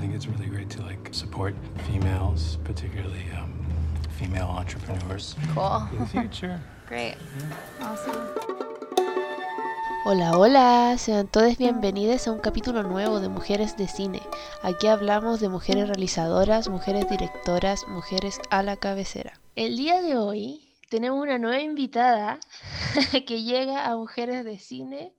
I think it's really great to like support females, particularly um, female entrepreneurs. Cool. In the future. Great. Awesome. Hola, hola, sean todos bienvenidos a un capítulo nuevo de Mujeres de Cine. Aquí hablamos de mujeres realizadoras, mujeres directoras, mujeres a la cabecera. El día de hoy tenemos una nueva invitada que llega a Mujeres de Cine,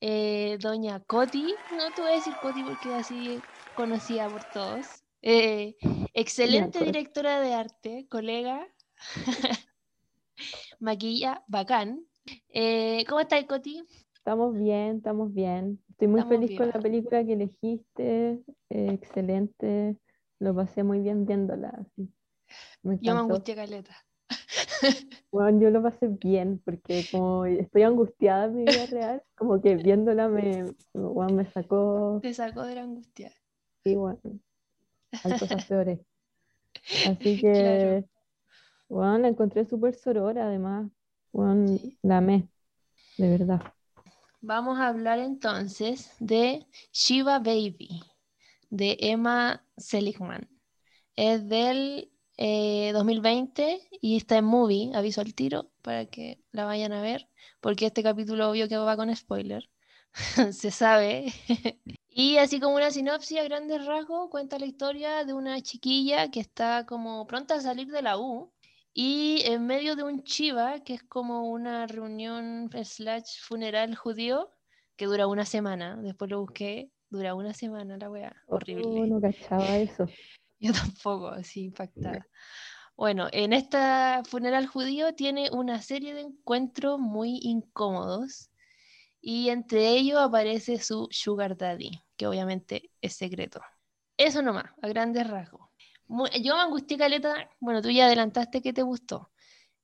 eh, doña Coti. No te voy a decir Coti porque así conocida por todos. Eh, excelente directora de arte, colega. Maquilla, bacán. Eh, ¿Cómo estás, Coti? Estamos bien, estamos bien. Estoy muy Estamos feliz con la película que elegiste. eh, excelente. Lo pasé muy bien viéndola. Me Yo me angustié caleta. Bueno, yo lo pasé bien porque como estoy angustiada en mi vida real, como que viéndola me, bueno, me sacó Te sacó de la angustia. Y bueno, hay cosas peores. Así Claro. que, bueno, la encontré súper sorora además. Bueno, Sí. la amé, de verdad. Vamos a hablar entonces de Shiva Baby, de Emma Seligman. Es del eh, 2020 y está en movie, aviso al tiro, para que la vayan a ver, porque este capítulo obvio que va con spoiler, se sabe. Y así como una sinopsis a grandes rasgos, cuenta la historia de una chiquilla que está como pronta a salir de la U y en medio de un chiva, que es como una reunión slash funeral judío, que dura una semana, después lo busqué, dura una semana la weá, Oh, horrible. no cachaba eso. Yo tampoco, así impactada. Bueno, en esta funeral judío tiene una serie de encuentros muy incómodos y entre ellos aparece su sugar daddy, que obviamente es secreto. Eso nomás, a grandes rasgos. Yo me angustié caleta, bueno, tú ya adelantaste que te gustó.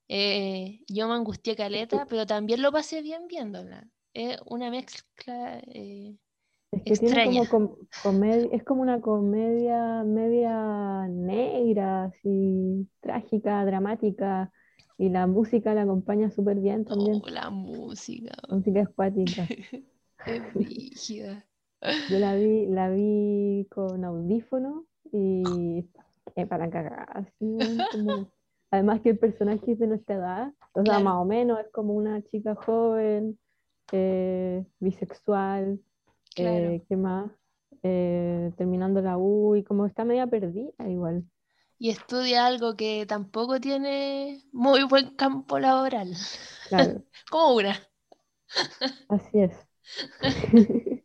Eh, yo me angustié caleta, pero también lo pasé bien viéndola. Es una mezcla eh, Es que tiene extraña. como com- comedia, es como una comedia media negra, así, trágica, dramática, y la música la acompaña súper bien también. oh, la música, La música es cuática. es brígida. Yo la vi, la vi con audífono y eh, para cagar, así, como- Además que el personaje es de nuestra edad, o sea, Claro. más o menos es como una chica joven, eh, bisexual, Claro. eh, ¿qué más? Eh, terminando la U y como está media perdida igual. Y estudia algo que tampoco tiene muy buen campo laboral. Claro, Como una. así es.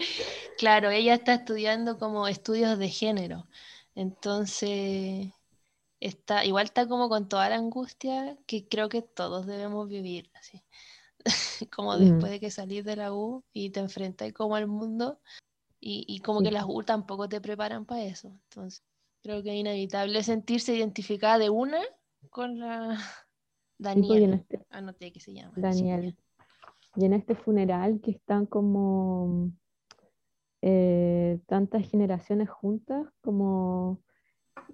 Claro, ella está estudiando como estudios de género. Entonces, está, igual está como con toda la angustia que creo que todos debemos vivir, así. Como Mm. después de que salís de la U y te enfrentas como al mundo y, y como que las U tampoco te preparan para eso. Entonces, creo que es inevitable sentirse identificada de una con la pues, Daniel. este, Anoté que se llama. Daniel. Y en este funeral que están como eh, tantas generaciones juntas, como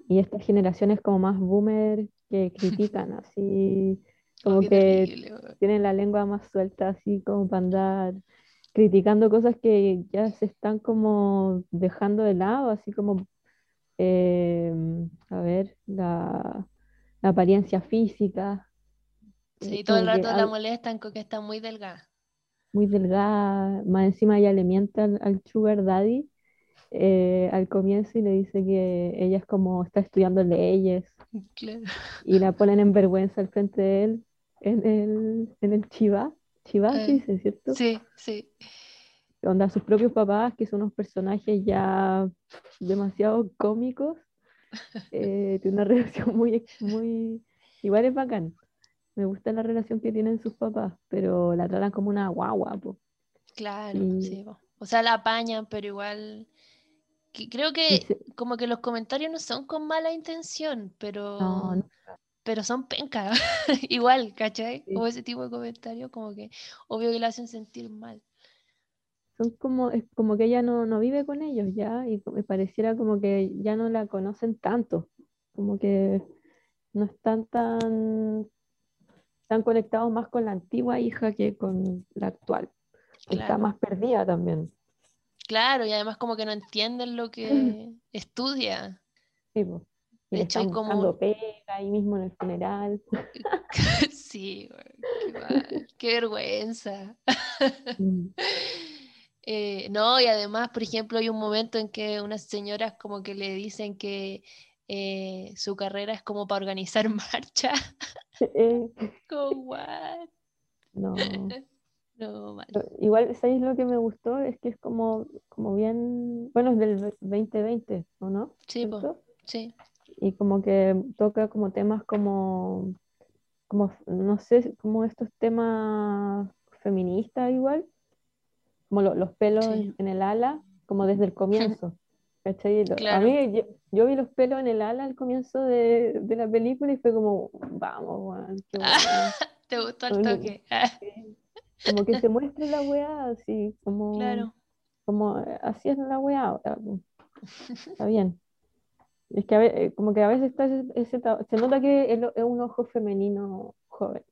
y estas generaciones como más boomer que critican así, como Oh, que terrible, tienen la lengua más suelta así como para andar criticando cosas que ya se están como dejando de lado, así como eh, a ver, la, la apariencia física, Sí, todo el que rato la molestan con que está muy delgada. Muy delgada, más encima ella le miente al, al Sugar Daddy eh, al comienzo y le dice que ella es como está estudiando leyes Claro. y la ponen en vergüenza al frente de él en el, en el Chiva, Chiva se Eh, dice, ¿cierto? Sí, sí. Onda sus propios papás, que son unos personajes ya demasiado cómicos, eh, tiene una relación muy, muy, igual es bacán. Me gusta la relación que tienen sus papás, pero la tratan como una guagua, po. Claro, Y- sí. po. O sea, la apañan, pero igual. que creo que se- como que los comentarios no son con mala intención, pero, no, no, pero son penca. Igual, ¿cachai? Sí. O ese tipo de comentarios, como que obvio que le hacen sentir mal. son como, es como que ella no, no vive con ellos ya, y me pareciera como que ya no la conocen tanto, como que no están tan, están conectados más con la antigua hija que con la actual. Está más perdida también. Claro, y además como que no entienden lo que estudia. Sí. Y De hecho, hay como- pega ahí mismo en el funeral. Sí, qué qué vergüenza. Mm. Eh, no, y además, por ejemplo, hay un momento en que unas señoras como que le dicen que eh, su carrera es como para organizar marcha. Eh, Como, what? no. No, mal. Igual, ¿sabéis lo que me gustó? Es que es como, como bien, bueno, es del 2020, ¿o no? Sí, sí. Y como que toca como temas como, como, no sé, como estos temas feministas igual, como lo- los pelos Sí. en, en el ala, como desde el comienzo. Claro. A mí, yo, yo vi los pelos en el ala al comienzo de, de la película y fue como, vamos, weón. ¿Te gustó el toque? Ah, Como que se muestra la weá así, como, claro. como eh, así es la weá ahora. Está bien. Es que a ve- eh, como que a veces está ese, ese se nota que es, un ojo femenino joven.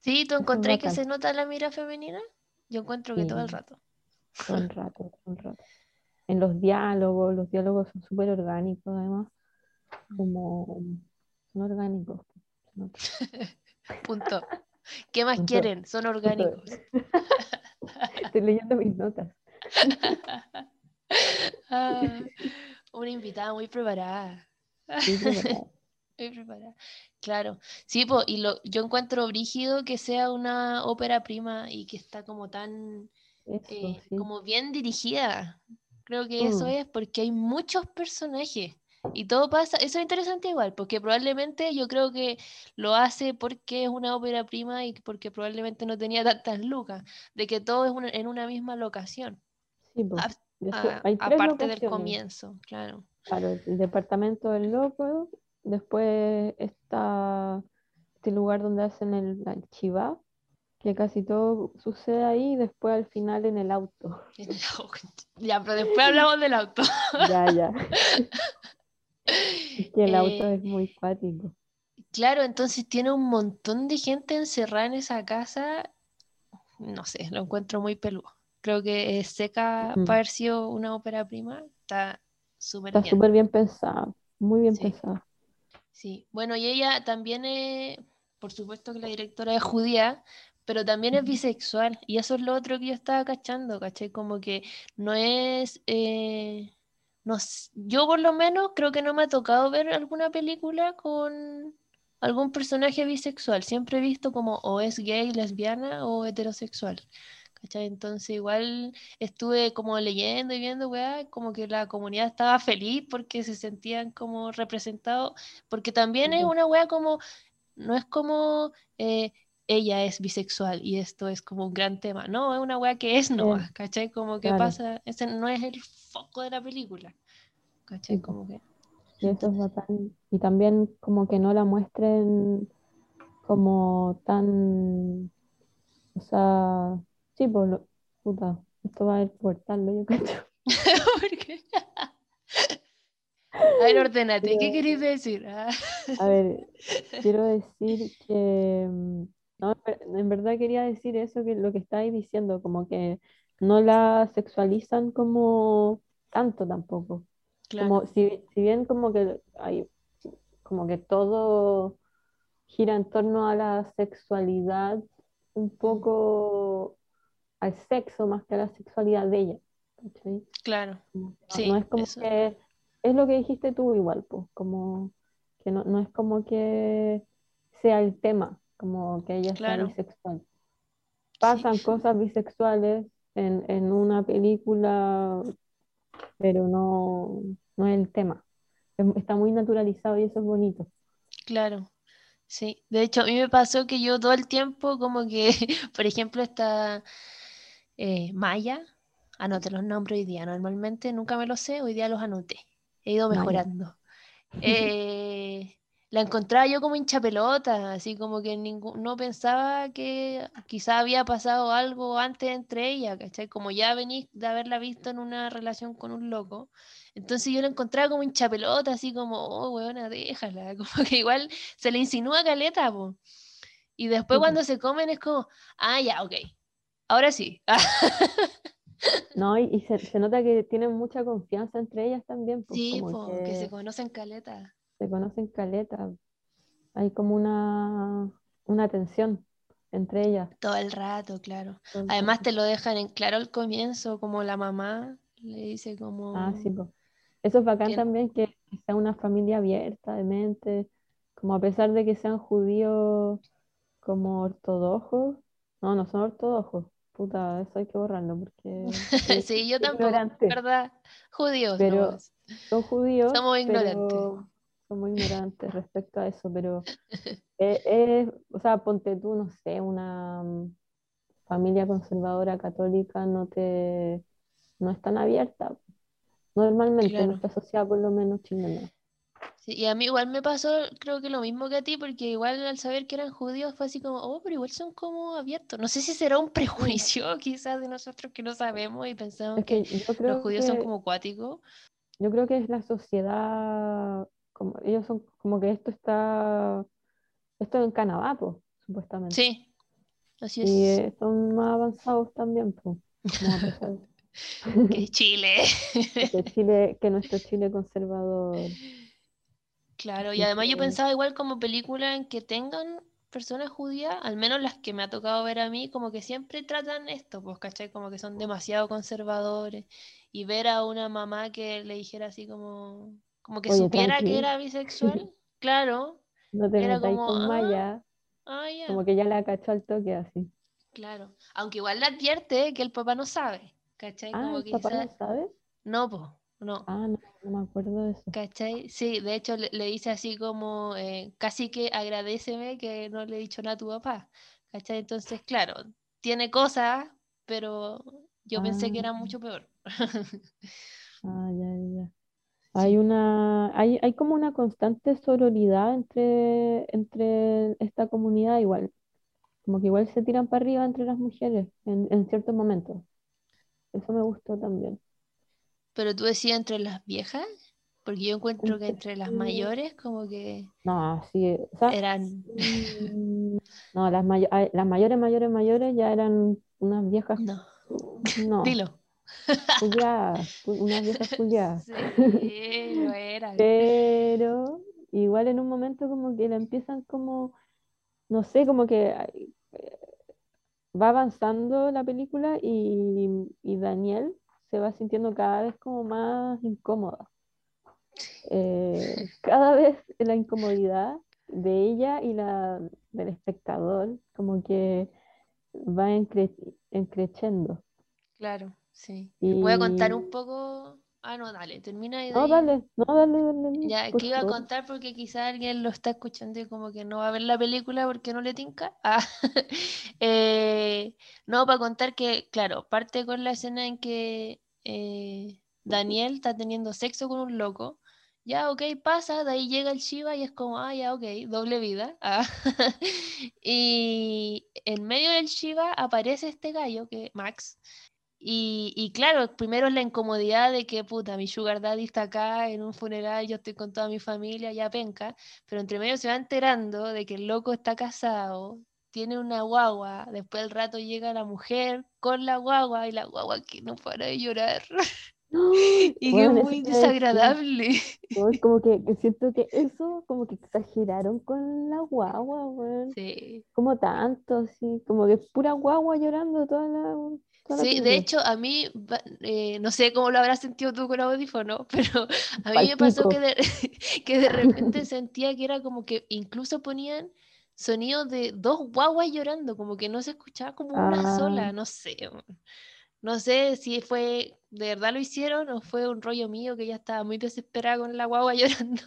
Sí, ¿tú encontré que se nota la mira femenina? Yo encuentro que todo el rato. Todo el rato, todo el rato. En los diálogos, los diálogos son súper orgánicos además, como son orgánicos. Punto. ¿Qué más Punto. quieren? Son orgánicos. Estoy leyendo mis notas. Ah, una invitada muy preparada. Preparada. Muy preparada. Claro. Sí, po, y lo, yo encuentro brígido que sea una ópera prima y que está como tan, Eso, eh, sí. como bien dirigida. Creo que eso Mm. es porque hay muchos personajes y todo pasa, eso es interesante igual, porque probablemente yo creo que lo hace porque es una ópera prima y porque probablemente no tenía tantas lucas, de que todo es una- en una misma locación, Sí, po. a- hay tres aparte del locaciones. comienzo, claro. Claro, el departamento del loco, después está este lugar donde hacen el, el chivá, que casi todo sucede ahí, y después al final en el auto. En el auto. Ya, pero después hablamos del auto. Ya, ya. Es que el auto Eh, es muy cuático. Claro, entonces tiene un montón de gente encerrada en esa casa. No sé, lo encuentro muy peludo. Creo que es seca Ujú. para haber sido una ópera prima. Está súper Está bien. súper bien pensado, muy bien Sí. pensado. Sí. Bueno, y ella también es, por supuesto que la directora es judía, pero también es bisexual. Y eso es lo otro que yo estaba cachando, ¿cachai? Como que no es... eh, no yo por lo menos creo que no me ha tocado ver alguna película con algún personaje bisexual. Siempre he visto como o es gay, lesbiana o heterosexual. ¿Cachai? Entonces igual estuve como leyendo y viendo, weá, como que la comunidad estaba feliz porque se sentían como representados, porque también es una weá como, no es como eh, ella es bisexual y esto es como un gran tema, no, es una weá que es nomás, ¿cachai? Como que claro. pasa, ese no es el foco de la película, ¿cachai? Sí. Como que... Y eso es bacán. Y también como que no la muestren como tan, o sea, sí, pues, lo- puta, esto va a ir cortarlo, yo cacho. ¿Por qué? A ver, ordenate, ¿qué queréis decir? Ah, A ver, quiero decir que, mm, no, en ver- en verdad quería decir eso, que lo que estáis diciendo, como que no la sexualizan como tanto tampoco. claro, Como si, si bien como que hay, como que todo gira en torno a la sexualidad, un poco al sexo más que a la sexualidad de ella. ¿cachai? claro, no, Sí, no es como eso. que, es lo que dijiste tú igual, pues, como que no, no es como que sea el tema, como que ella Claro. bisexual. Pasan Sí. cosas bisexuales en, en una película, pero no, no es el tema. Em- Está muy naturalizado y eso es bonito. Claro, sí. De hecho, a mí me pasó que yo todo el tiempo, como que, por ejemplo, esta eh, Maya, anoté los nombres hoy día. Normalmente nunca me los sé, hoy día los anoté. He ido mejorando. Eh, la encontraba yo como hincha pelota, así como que ningún, no pensaba que quizá había pasado algo antes entre ellas, ¿cachai? Como ya venís de haberla visto en una relación con un loco. Entonces yo la encontraba como hincha pelota, así como, oh, weona, déjala. Como que igual se le insinúa caleta, po. Y después cuando se comen es como, ah, ya, ok. Ahora sí. No, y, y se, se nota que tienen mucha confianza entre ellas también, pues Sí, como po, que se que conocen caleta. Se conocen caleta. Hay como una, una tensión entre ellas. Todo el rato, claro. Además te lo dejan en claro al comienzo, como la mamá le dice Ah, sí, como pues. Eso es bacán que también que sea una familia abierta de mente, como a pesar de que sean judíos como ortodoxos. No, no son ortodoxos. Puta, eso hay que borrarlo porque Sí, yo tampoco, ignorante. ¿verdad? Judíos Pero nomás. son judíos, Somos ignorantes. pero somos ignorantes respecto a eso, pero eh, eh, o sea, ponte tú, no sé, una mm, familia conservadora católica no te, no es tan abierta, normalmente en Claro. nuestra sociedad por lo menos chilena. Sí, y a mí igual me pasó, creo que lo mismo que a ti, porque igual al saber que eran judíos fue así como, oh, pero igual son como abiertos. No sé si será un prejuicio quizás de nosotros que no sabemos y pensamos Es que que los judíos son que, como cuáticos. yo creo que es la sociedad, como, ellos son como que esto está, esto en Canadá, pues, supuestamente. Sí, así Y es. eh, son más avanzados también, pues, Que Chile. que Chile, que nuestro Chile conservador. Claro, y además yo pensaba igual como película en que tengan personas judías, al menos las que me ha tocado ver a mí, como que siempre tratan esto, pues, ¿cachai? Como que son demasiado conservadores. Y ver a una mamá que le dijera así como, como que oye, supiera que era bisexual, claro, no te era como, con ah, Maya, ah, ya, como que ya la cachó al toque así. claro. Aunque igual le advierte que el papá no sabe, ¿cachai? Ah, Como ¿el que papá quizá, no sabe? no, pues, no. Ah, no, no me acuerdo de eso. ¿Cachai? Sí, de hecho le, le dice así como, eh, casi que agradeceme que no le he dicho nada a tu papá. ¿Cachai? Entonces, claro, tiene cosas, pero yo pensé que Ah, era mucho peor. ah, ya, ya. Hay una, hay, hay como una constante sororidad entre, entre esta comunidad igual, como que igual se tiran para arriba entre las mujeres en, en ciertos momentos. Eso me gustó también. pero tú decías entre las viejas, porque yo encuentro que Entre, las mayores como que no, sí, o sea, eran, mm, no, las, mayo- ay, las mayores, mayores, mayores ya eran unas viejas, no, no, dilo. Culiadas, cu- unas viejas culiadas. Sí, lo eran. Pero igual en un momento como que la empiezan como, no sé, como que va avanzando la película y, y Daniel se va sintiendo cada vez como más incómoda. Eh, cada vez la incomodidad de ella y la del espectador como que va encre encreciendo. Claro, sí. Voy a contar un poco. Ah, no, dale, termina y no, ahí. dale, no, dale, dale, Ya, que iba a contar porque quizá alguien lo está escuchando y como que no va a ver la película porque no le tinca. Ah, eh, no, para contar que, claro, parte con la escena en que eh, Daniel está teniendo sexo con un loco. Ya, ok, pasa, de ahí llega el Shiva y es como, ah, ya, ok, doble vida. Ah. Y en medio del Shiva aparece este gallo, que Max, y, y claro, primero es la incomodidad de que, puta, mi sugar daddy está acá en un funeral, yo estoy con toda mi familia, ya penca, pero entre medio se va enterando de que el loco está casado, tiene una guagua, después al rato llega la mujer con la guagua y la guagua que no para de llorar y que es muy desagradable. Como que, que siento que eso como que exageraron con la guagua, weón. Sí. Como tanto, así, como que pura guagua llorando toda la, Sí, de hecho, a mí, eh, no sé cómo lo habrás sentido tú con audífono, pero a mí me pasó que de, que de repente sentía que era como que incluso ponían sonidos de dos guaguas llorando, como que no se escuchaba como una Ah, sola, no sé. No sé si fue, de verdad lo hicieron o fue un rollo mío que ya estaba muy desesperada con la guagua llorando.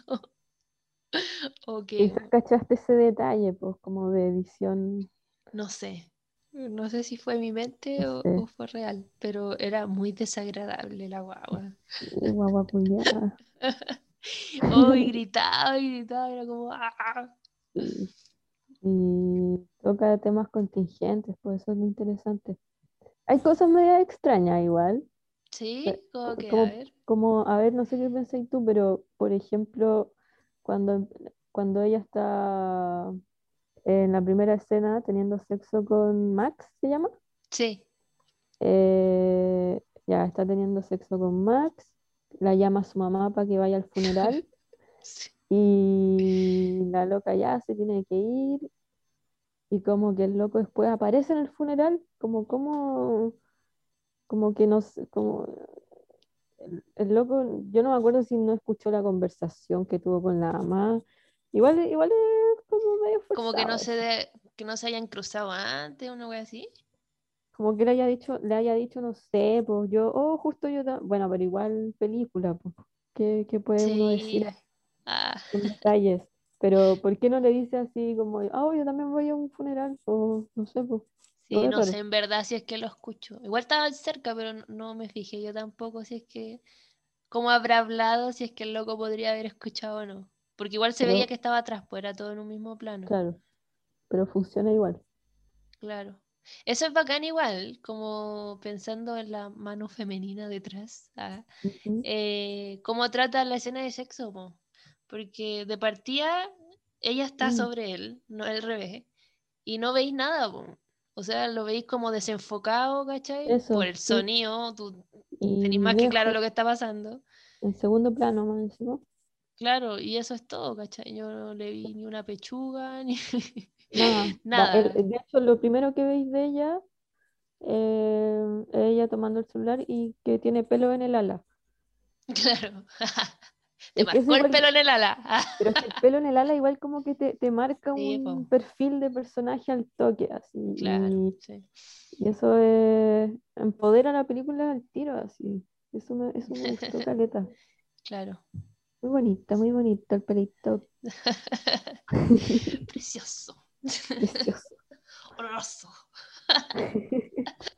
O que, quizás cachaste ese detalle, pues, como de edición, no sé. No sé si fue mi mente no o, sé, o fue real, pero era muy desagradable la guagua. guagua culiada. Oh, y gritaba y gritaba, era como, "Ah". Sí. Y toca temas contingentes, pues eso es lo interesante. Hay cosas medio extrañas igual. Sí, como co- que, a ver. como, a ver, no sé qué pensáis tú, pero por ejemplo, cuando, cuando ella está en la primera escena teniendo sexo con Max, ¿se llama? Sí, eh, ya está teniendo sexo con Max, la llama a su mamá para que vaya al funeral Sí. y la loca ya se tiene que ir y como que el loco después aparece en el funeral, como, como, como que no sé, como el, el loco, yo no me acuerdo si no escuchó la conversación que tuvo con la mamá, igual, igual es como medio Como que no forzado se de- que no se hayan cruzado antes, una wea así. Como que le haya dicho, le haya dicho, no sé, pues yo, oh, justo yo, bueno, pero igual película, pues, ¿qué, qué puede uno decir. Ah, con detalles? Pero ¿por qué no le dice así como, oh, yo también voy a un funeral? O no sé, pues, sí, no sé en verdad si es que lo escucho. Igual estaba cerca, pero no, no me fijé yo tampoco si es que cómo habrá hablado, si es que el loco podría haber escuchado o no. Porque igual se veía que estaba atrás, pues era todo en un mismo plano. claro, pero funciona igual. Claro. Eso es bacán igual, como pensando en la mano femenina detrás. ah, eh, cómo trata la escena de sexo, po. Porque de partida ella está Mm, sobre él, no al revés, y no veis nada, po. O sea, lo veis como desenfocado, ¿cachai? Por el sí. sonido, tú Y tenés más que claro lo que está pasando. en segundo plano más encima. Claro, y eso es todo, ¿cachai? Yo no le vi ni una pechuga, ni Nada. El- nada. de hecho, lo primero que veis de ella, eh, es ella tomando el celular y que tiene pelo en el ala. Claro. Te Es marcó el pelo en el ala. pero es que el pelo en el ala igual como que te, te marca Sí, po. un perfil de personaje al toque, así. Claro, Y, sí. y eso es, empodera la película al tiro, así. Eso me, eso me gustó, caleta. Claro. Muy bonita, muy bonito el pelito. Precioso. Precioso. Horroroso.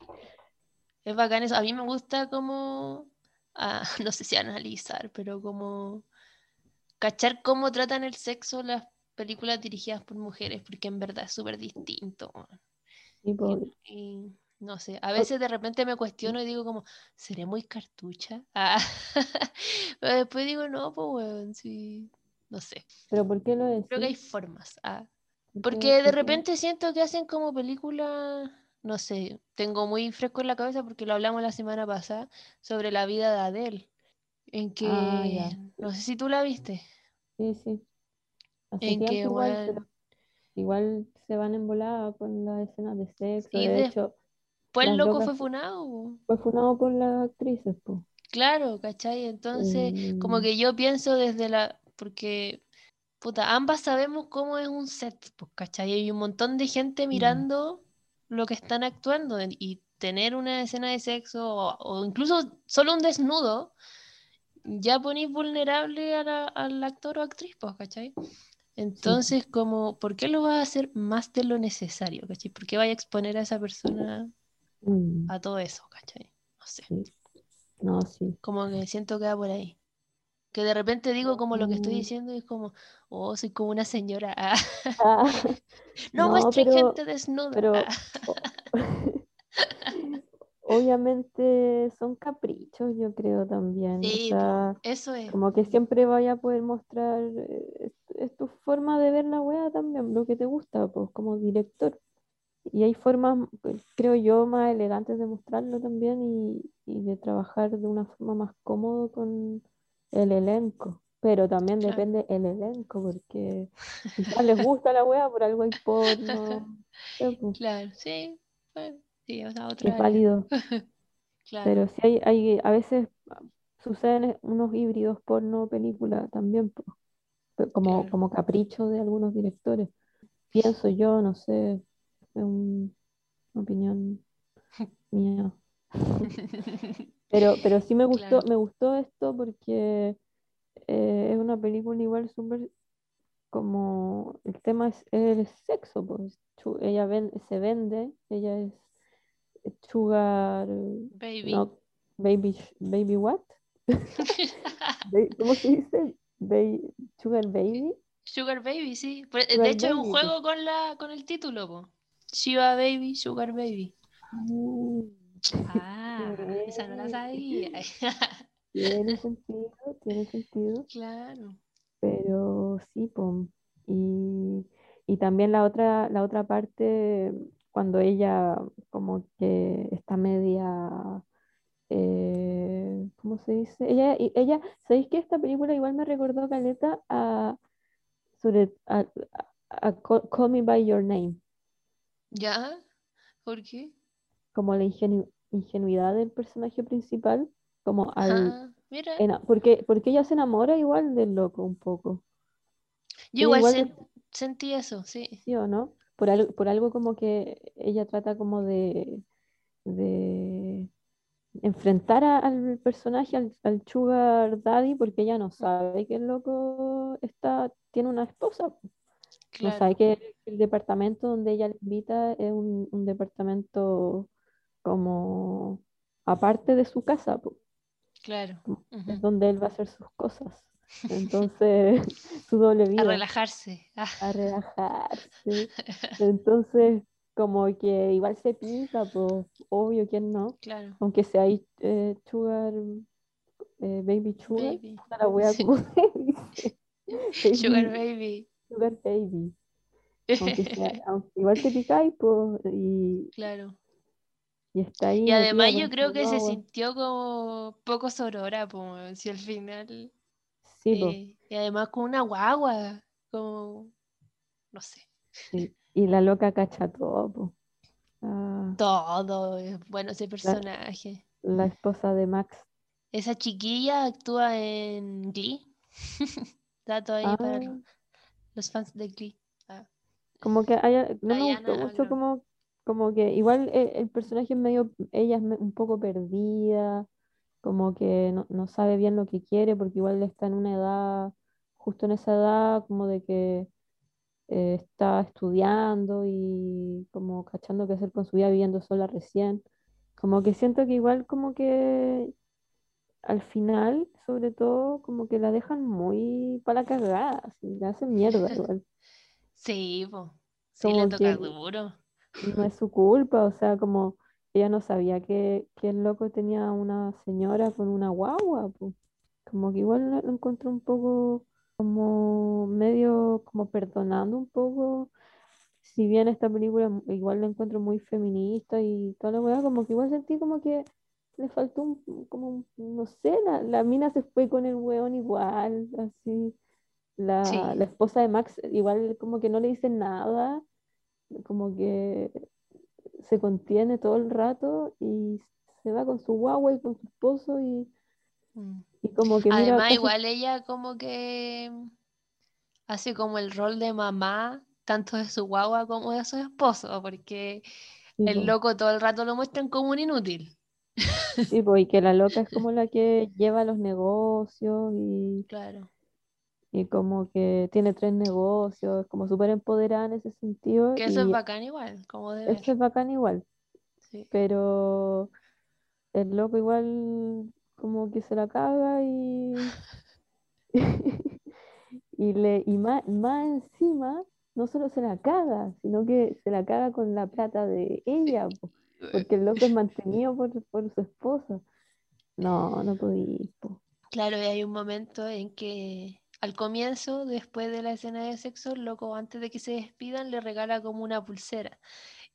Es bacán eso. A mí me gusta como, ah, no sé si analizar, pero como cachar cómo tratan el sexo las películas dirigidas por mujeres, porque en verdad es súper distinto. Y, y no sé, a veces de repente me cuestiono y digo como, ¿seré muy cartucha? Ah, Pero después digo, no, pues weón, sí, no sé. Pero ¿por qué lo Creo que hay decís? formas. Ah. ¿Por qué- Porque de repente siento que hacen como películas, no sé, tengo muy fresco en la cabeza porque lo hablamos la semana pasada sobre la vida de Adele, en que, Ah, ya. no sé si tú la viste, Sí, sí. Hace en que, igual, igual se van en volada con las escenas de sexo. y De después el loco fue funado, fue funado por las actrices, pues. claro, ¿cachai? Entonces, como que yo pienso desde la, porque, puta, ambas sabemos cómo es un set, pues, ¿cachai? Hay un montón de gente mirando lo que están actuando y tener una escena de sexo o, o incluso solo un desnudo, ya ponís vulnerable a la- al actor o actriz, pues, ¿cachai? Entonces, como, ¿por qué lo vas a hacer más de lo necesario, ¿cachai? ¿Por qué vaya a exponer a esa persona Mm, a todo eso, ¿cachai? No sé, sí. No, sí. como que siento que va por ahí. Que de repente digo como lo que estoy Mm. diciendo y es como, oh, soy como una señora. ah, Ah, no no, pero, gente desnuda. pero ah. obviamente son caprichos, yo creo también. Sí, sea, eso es. como que siempre vaya a poder mostrar, eh, es, es tu forma de ver la wea también, lo que te gusta, pues, como director. Y hay formas, eh, creo yo, más elegantes de mostrarlo también y, y de trabajar de una forma más cómodo con el elenco. Pero también Claro. depende el elenco, porque quizás les gusta la wea, por algo hay porno. Claro, sí, bueno, sí, es otra área. válido. Claro, Pero sí hay, hay, a veces suceden unos híbridos porno-película también, como, claro. como capricho de algunos directores. Pienso yo, no sé, es una opinión mía. Pero, pero sí me gustó, Claro. me gustó esto porque eh, es una película igual súper como el tema es el sexo, pues ella ven- se vende, ella es sugar, Baby. no, baby, baby what? ¿Cómo se dice? Sugar baby. Sugar Baby, sí. Pues, De Sugar hecho, es un juego con la, con el título, po. Shiva Baby, Sugar Baby. Ah, esa no la sabía. tiene sentido, tiene sentido. Claro. Pero sí, pom. Y, y también la otra, la otra parte, cuando ella como que está media, eh, ¿cómo se dice? Ella, y- ella, ¿sabéis que esta película igual me recordó Caleta a, sobre, a, a- a Call, Call Me By Your Name, ¿Ya? ¿Por qué? como la ingenu- ingenuidad del personaje principal, como al, Ah, mira. porque, porque ella se enamora igual del loco un poco, Yo igual igual sen- sentí eso, sí. ¿sí o no? Por algo, por algo como que ella trata como de, de enfrentar a- al personaje, al, al Sugar Daddy, porque ella no sabe que el loco está, tiene una esposa. Claro, sabe que el departamento donde ella le invita es un, un departamento como aparte de su casa, claro. es Ujú. donde él va a hacer sus cosas. Entonces, su doble A vida, relajarse. Ah, a relajarse. Entonces, como que igual se pica, pues obvio que no. claro. Aunque sea ahí eh, sugar, eh, baby sugar, Baby. la wea Sí. como. Sugar baby. Sugar baby. Aunque sea, aunque igual te picáis, pues, y, Claro. y está ahí Y además yo creo que se sintió como poco sorora, pues, si al final. Sí, eh, y además con una guagua, como. No sé. sí. Y la loca cacha todo. Ah, Todo bueno ese personaje. la esposa de Max. Esa chiquilla actúa en Glee. Dato ahí para Ah, los fans de Glee. Ah, Como que haya, no me Diana gustó mucho Agron. como, como que igual el, el personaje es medio, ella es me- un poco perdida, como que no, no sabe bien lo que quiere, porque igual está en una edad, justo en esa edad, como de que eh, está estudiando y como cachando qué hacer con su vida, viviendo sola recién. Como que siento que igual como que al final, sobre todo, como que la dejan muy para la cagada, así, la hacen mierda igual. Sí, po. Sí, le toca duro. no es su culpa, o sea, como ella no sabía que, que el loco tenía una señora con una guagua, po. Como que igual lo, encontré un poco como medio, como perdonando un poco, si bien esta película igual la encuentro muy feminista y toda la weá, como que igual sentí como que le faltó un, como, no sé, la, la mina se fue con el weón igual, así. La, Sí. la esposa de Max igual como que no le dice nada, como que se contiene todo el rato y se va con su guagua y con su esposo y, Mm. y como que mira, Además, casi- igual ella como que hace como el rol de mamá, tanto de su guagua como de su esposo, porque sí, el loco todo el rato lo muestran como un inútil. Sí, po, y que la loca es como la que lleva los negocios y, Claro. y como que tiene tres negocios, como súper empoderada en ese sentido Que eso es bacán igual, como de ver. eso es bacán igual, Sí. pero el loco igual como que se la caga y y le y más, más encima no solo se la caga, sino que se la caga con la plata de ella, porque el loco es mantenido por, por su esposa. No, no podía, po. Claro, y hay un momento en que al comienzo, después de la escena de sexo, el loco antes de que se despidan le regala como una pulsera.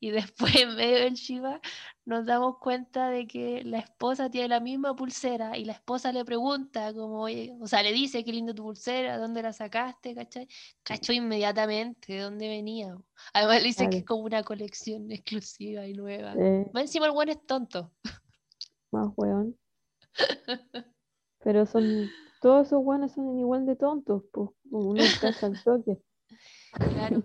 Y después en medio del Shiva nos damos cuenta de que la esposa tiene la misma pulsera y la esposa le pregunta como, oye, o sea, le dice, qué linda tu pulsera, ¿dónde la sacaste? ¿Cachai? Cachó inmediatamente de dónde venía. Además le dice que es como una colección exclusiva y nueva. Eh, Más encima el buen es tonto. más weón. Pero son, todos esos weones son igual de tontos, pues uno cacha al toque. Claro.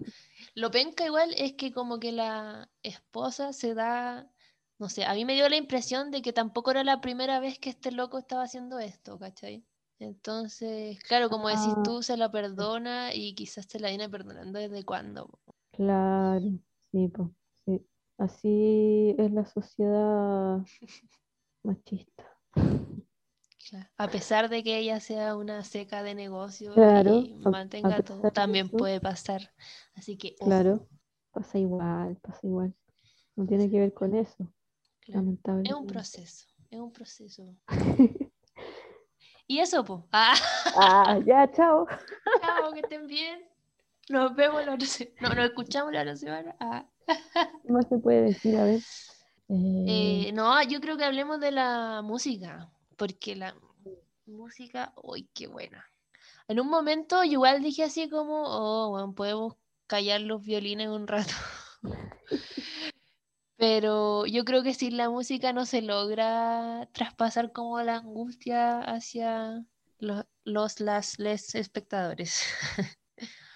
Lo penca igual es que como que la esposa se da, no sé, a mí me dio la impresión de que tampoco era la primera vez que este loco estaba haciendo esto, ¿cachai? Entonces, claro, como decís Ah, tú, se la perdona y quizás se la viene perdonando desde cuándo. Claro, sí, pues, sí. Así es la sociedad machista. Claro. A pesar de que ella sea una seca de negocio Claro, y mantenga todo, también puede pasar. Así que, Claro, pasa igual, pasa igual. No tiene que ver con eso, claro. Es un proceso, es un proceso. Y eso, pues. Ah. Ah, ya, chao. Chao, que estén bien. Nos vemos la. No, nos escuchamos la otra semana. Ah. ¿Qué más se puede decir? A ver. Eh, Eh, no, yo creo que hablemos de la música, porque la música, uy, qué buena. En un momento yo igual dije así como, oh, bueno, podemos callar los violines un rato. Pero yo creo que sin la música no se logra traspasar como la angustia hacia lo- los, las, les espectadores.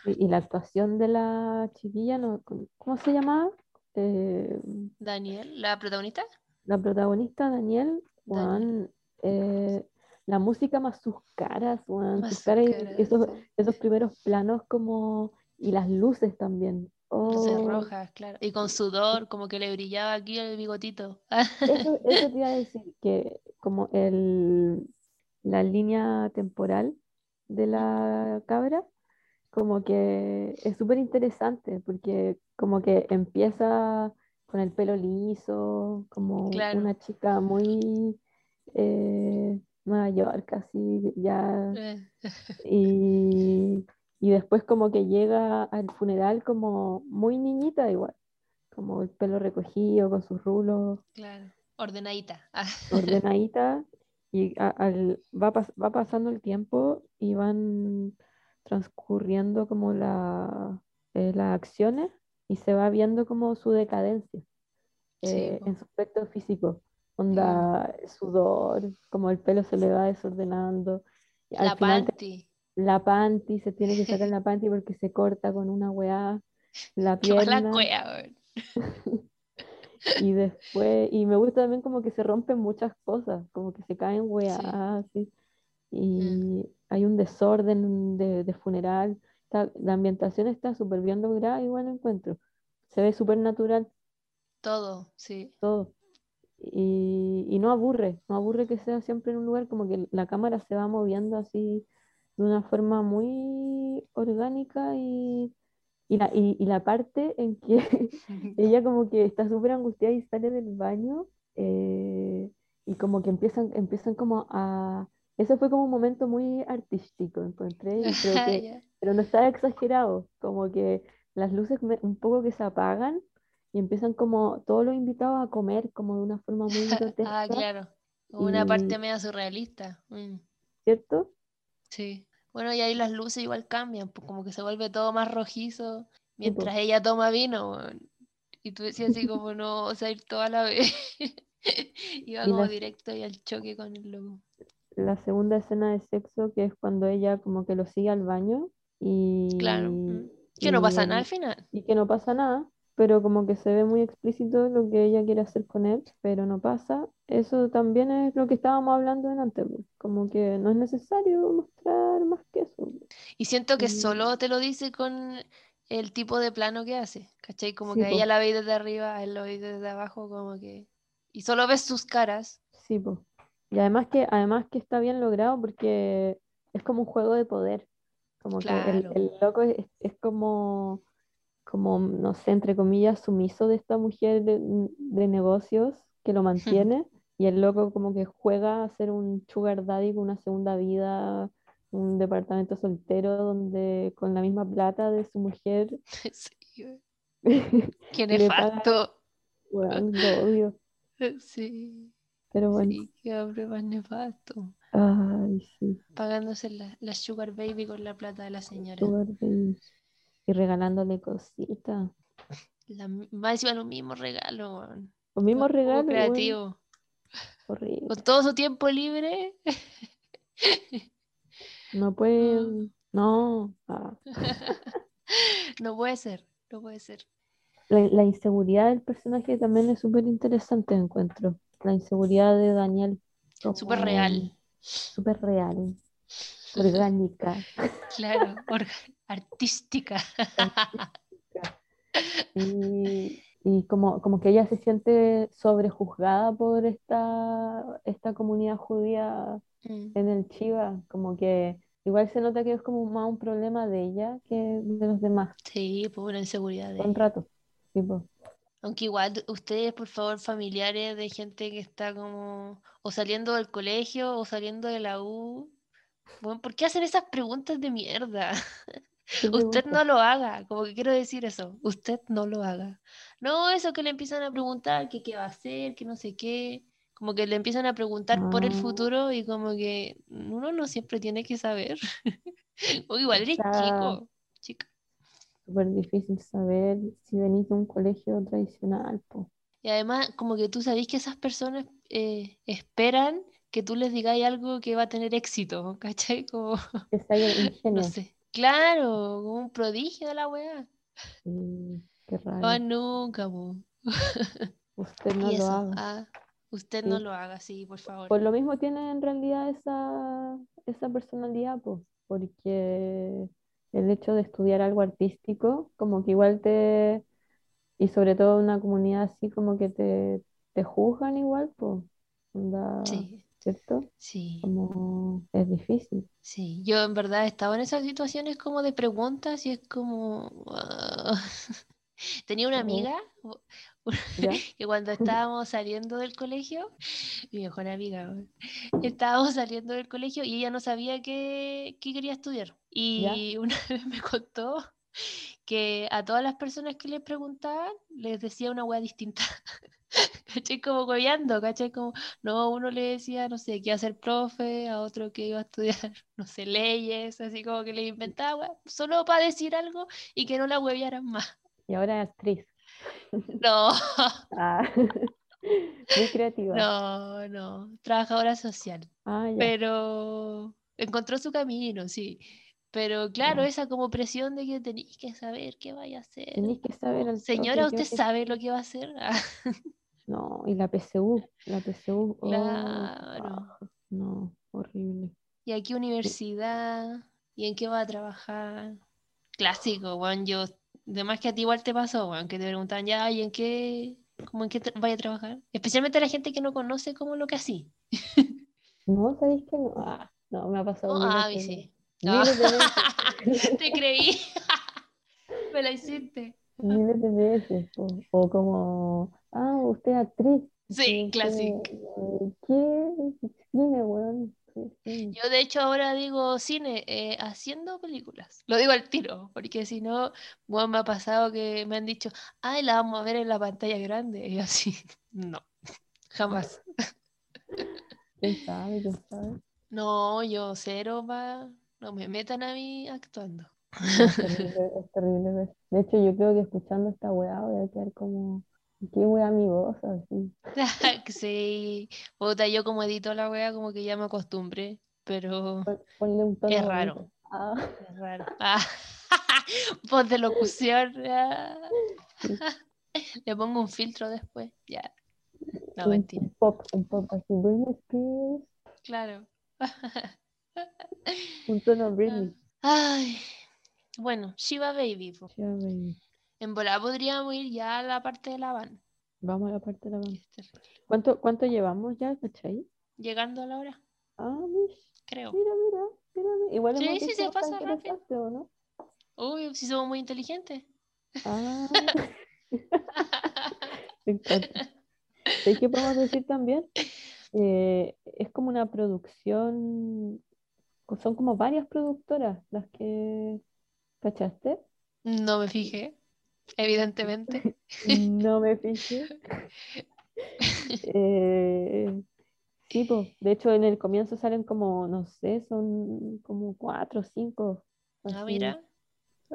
y, la actuación de la chiquilla, no, ¿cómo se llamaba? Eh, Daniel, la protagonista, la protagonista, Daniel, Daniel. weón, eh, la música más sus caras, Más sus caras caras, esos, esos primeros planos como, y las luces también. luces Oh, rojas, claro. Y con sudor, como que le brillaba aquí el bigotito. Eso, eso te iba a decir, que como el, la línea temporal de la cabra, como que es súper interesante, porque como que empieza con el pelo liso, como Claro. una chica muy eh, Nueva York, así ya, Eh, y, y después como que llega al funeral como muy niñita igual, como el pelo recogido, con sus rulos Claro, ordenadita. Ah, ordenadita y a- al- va, pas- va pasando el tiempo y van transcurriendo como la, eh, las acciones y se va viendo como su decadencia eh, en su aspecto físico. Onda, sudor, como el pelo se le va desordenando. al La final panty. la panty, se tiene que sacar la panty porque se corta con una weá la pierna. cueva, weón. Y después, y me gusta también como que se rompen muchas cosas, como que se caen así, y hay un desorden de, de funeral. Está- la ambientación está súper bien lograda, igual encuentro. Se ve súper natural Todo, sí. todo. Y, y no aburre, no aburre que sea siempre en un lugar como que la cámara se va moviendo así de una forma muy orgánica y, y, la, y, y la parte en que ella como que está súper angustiada y sale del baño eh, y como que empiezan, empiezan como a... Eso fue como un momento muy artístico, encontré, creo que, pero no está exagerado, como que las luces un poco que se apagan y empiezan como todos los invitados a comer como de una forma muy Ah, grotesca, claro. Una y- parte media surrealista. mm, ¿cierto? Sí. Bueno, y ahí las luces igual cambian, pues como que se vuelve todo más rojizo mientras ella toma vino. Y tú decías así como no, o sea, ir toda la vez. Iba Y como directo y al choque con el lobo. La segunda escena de sexo que es cuando ella como que lo sigue al baño y, Claro. mm. Que no pasa nada al final. y que no pasa nada, pero como que se ve muy explícito lo que ella quiere hacer con él, pero no pasa. Eso también es lo que estábamos hablando antes, pues, como que no es necesario mostrar más que eso. Y siento que solo te lo dice con el tipo de plano que hace, ¿cachai? Como Sí, que ella po. la veis desde arriba, a él lo veis desde abajo, como que... Y solo ves sus caras. Sí, pues. Y además que, además que está bien logrado porque es como un juego de poder. Como que el, el loco es, es como, como, no sé, entre comillas, sumiso de esta mujer de, de negocios que lo mantiene. Y el loco como que juega a ser un sugar daddy con una segunda vida, un departamento soltero donde con la misma plata de su mujer, Sí. Qué nefasto. lo odio. Sí, Pero bueno, sí, qué hombre más nefasto. ay, sí. Pagándose la, la Sugar Baby con la plata de la señora. Sugar baby. Y regalándole cositas. La, mi- más encima los mismos regalos, weón. Los mismos regalos, creativo. horrible. Con todo su tiempo libre. No pueden, no. ah. No puede ser, no puede ser. La, la inseguridad del personaje también es súper interesante, encuentro. La inseguridad de Daniel. Súper real. Súper real, orgánica. Claro, orga- artística. Y, y como, como que ella se siente sobrejuzgada por esta, esta comunidad judía Mm, en el Chiva, como que igual se nota que es como más un problema de ella que de los demás, Sí, pues una inseguridad de un ella. rato. tipo, Aunque igual ustedes, por favor, familiares de gente que está como o saliendo del colegio o saliendo de la U, bueno, ¿por qué hacen esas preguntas de mierda? ¿Qué Usted no lo haga, como que quiero decir eso, usted no lo haga. No, eso que le empiezan a preguntar, que qué va a hacer, que no sé qué, como que le empiezan a preguntar por el Ah. futuro y como que uno no siempre tiene que saber. O igual eres Está- chico, chica. Súper difícil saber si venís de un colegio tradicional, po. Y además, como que tú sabés que esas personas eh, esperan que tú les digáis algo que va a tener éxito, ¿cachai? Como, Que no sé. Claro, un prodigio de la weá. Sí, qué raro. No, nunca, po. Usted no lo haga. ah, usted no lo haga, sí, por favor. Por lo mismo tiene en realidad esa, esa personalidad, pues, porque el hecho de estudiar algo artístico, como que igual te, y sobre todo en una comunidad así, como que te, te juzgan igual, pues, Sí, ¿cierto? sí, Como es difícil. sí. Yo en verdad he estado en esas situaciones como de preguntas y es como... ah. Tenía una amiga ¿Ya? que cuando estábamos saliendo del colegio, mi mejor amiga, estábamos saliendo del colegio y ella no sabía qué, qué quería estudiar. Y una vez me contó que a todas las personas que le preguntaban les decía una wea distinta. ¿Cachai? Como goleando, ¿cachai? Como, no, a uno le decía, no sé, que iba a ser profe, a otro que iba a estudiar, no sé, leyes, así como que le inventaba, solo para decir algo y que no la huevearan más. Y ahora es actriz. No. Ah, muy creativa. No, no, trabajadora social, Ah, pero encontró su camino, sí. Pero claro, esa como presión de que tenéis que saber qué vaya a hacer. Tenéis que saber como, al Señora, ¿usted sabe lo que va a hacer? Ah, No, y la PSU, la PSU, oh, Claro. no, horrible. ¿Y a qué universidad? ¿Y en qué va a trabajar? Clásico, Juan, yo, de más que a ti igual te pasó, Juan, que te preguntan ya, ¿y en qué, cómo en qué vaya a trabajar? Especialmente la gente que no conoce como lo que así. No, ¿sabéis que no? Ah, no, me ha pasado Oh, ah, a sí. Ah. Miles de veces. Te creí. Me la hiciste. Miles de veces. O, o como, ah, usted es actriz. Sí, ¿Qué- clásico. qué-. Cine, weón. Yo de hecho ahora digo cine eh, haciendo películas. Lo digo al tiro, porque si no, bueno, me ha pasado que me han dicho, ay, la vamos a ver en la pantalla grande. Y yo así, no, jamás. ¿Quién sabe? ¿Quién sabe? No, yo cero va, no me metan a mí actuando. Es terrible, es terrible ver. De hecho, yo creo que escuchando esta weá voy a quedar como, qué weá mi voz, así. Sí, puta, yo como edito la wea como que ya me acostumbré, pero Pon- Ponle un tono Es raro. Ah, es raro. Ah, voz de locución. ah. Le pongo un filtro después, ya. No, mentira. un pop, un pop así. Claro. Un tono Britney. Ay, bueno, Shiva Baby. Ya, baby. En volada podríamos ir ya a la parte de la van. Vamos a la parte de la terrible. ¿Cuánto, cuánto llevamos ya, cachai? Llegando a la hora, Ah, creo. mira, mira, mira. Igual Sí, hemos sí, dicho se pasa rápido. Uy, si somos muy inteligentes. Ah, me encanta. ¿Sabes qué podemos decir también? Eh, es como una producción, son como varias productoras las que, ¿cachaste? No me fijé, evidentemente. No me fijé. Eh, sí, pues, de hecho en el comienzo salen como, no sé, son como cuatro o cinco. Ah, mira.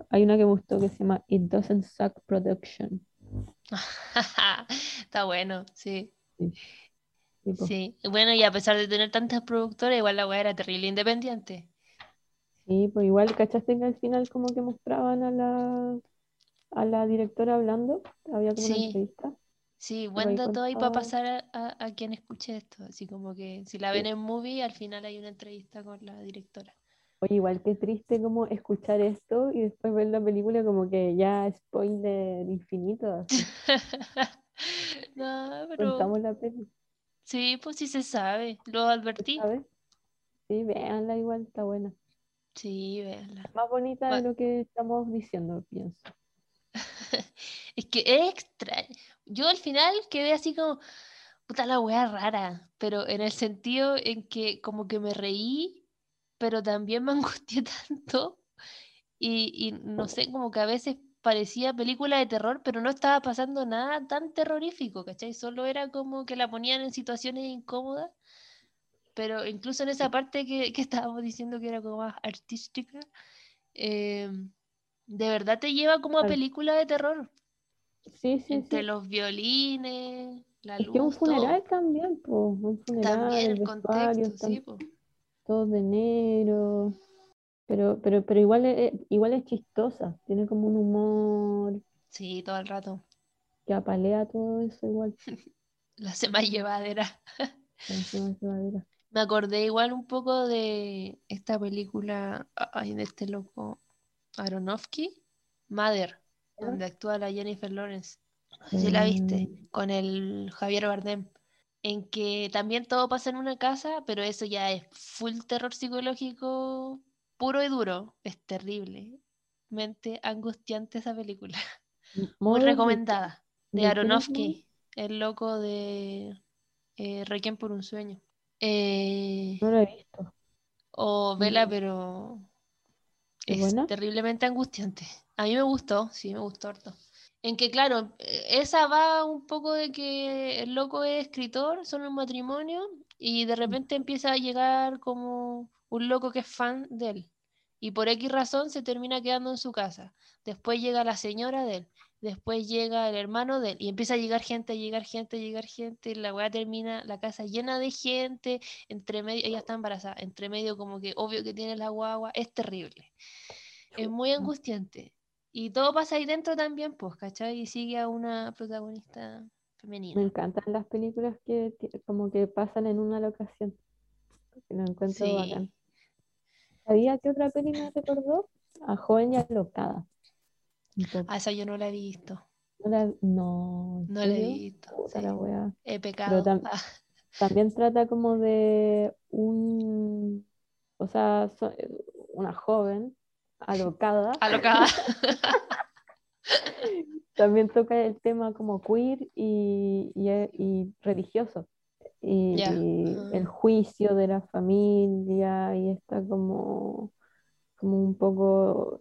Hay una que me gustó que se llama It Doesn't Suck Production. Está bueno, sí. Sí, Sí. Bueno, y a pesar de tener tantas productoras, igual la weá era terrible independiente. Sí, pues igual, ¿cachaste que al final como que mostraban a la, a la directora hablando? Había como una Sí. entrevista. Sí, buen dato ahí para pasar a, a- a quien escuche esto. Así como que si la ven en movie, al final hay una entrevista con la directora. Oye, igual qué triste como escuchar esto y después ver la película como que ya spoiler infinito. No, pero Contamos la peli, sí, pues sí se sabe. Lo advertí. ¿sabes? Sí, véanla igual, está buena. Sí, véanla. Más bonita de lo que estamos diciendo, pienso. Es que es extraño. Yo al final quedé así como, puta la wea rara, pero en el sentido en que como que me reí, pero también me angustié tanto y, y no sé, como que a veces parecía película de terror, pero no estaba pasando nada tan terrorífico, ¿cachai? Solo era como que la ponían en situaciones incómodas, pero incluso en esa parte que, que estábamos diciendo que era como más artística, eh, de verdad te lleva como a película de terror, Sí, sí, entre sí. los violines, la Es que un luz, todo. funeral también, pues, un funeral, También el contexto, sí, po. todos de negro, pero, pero, pero igual es, igual es chistosa, tiene como un humor Sí, todo el rato. que apalea todo eso igual. La hace más llevadera. para hacer más llevadera. Me acordé igual un poco de esta película, ay, de este loco Aronofsky, Mother, ¿Ya? donde actúa la Jennifer Lawrence. Si la viste, Mm, con el Javier Bardem, en que también todo pasa en una casa, pero eso ya es full terror psicológico puro y duro. Es terriblemente angustiante esa película. Muy Mother, ¿de qué- recomendada. De Aronofsky, el loco de eh, Requiem por un sueño. Eh, No la he visto. o Vela, pero ¿Es buena? terriblemente angustiante. A mí me gustó, sí, me gustó harto. En que, claro, eh, esa va un poco de que el loco es escritor, son un matrimonio, y de repente empieza a llegar como un loco que es fan de él. Y por X razón se termina quedando en su casa. Después llega la señora de él. Después llega el hermano de él. Y empieza a llegar gente, a llegar gente, a llegar gente. Y la weá termina la casa llena de gente. Entre medio, ella está embarazada. Entre medio, como que obvio que tiene la guagua. Es terrible. Es muy Chuta. angustiante. Y todo pasa ahí dentro también, pues, ¿cachai? Y sigue a una protagonista Me femenina. encantan las películas que como que pasan en una locación. Lo encuentro Sí. bacán. ¿Sabía qué otra peli me recordó? A Joven y Alocada. Un poco. A esa yo no la he visto. No, la, no, ¿en No la he visto. Sí. la. He pecado. tam- Ah, También trata como de un, o sea, so- una joven alocada. alocada. También toca el tema como queer y, y, y religioso. Y, ah. el juicio de la familia y está como, como un poco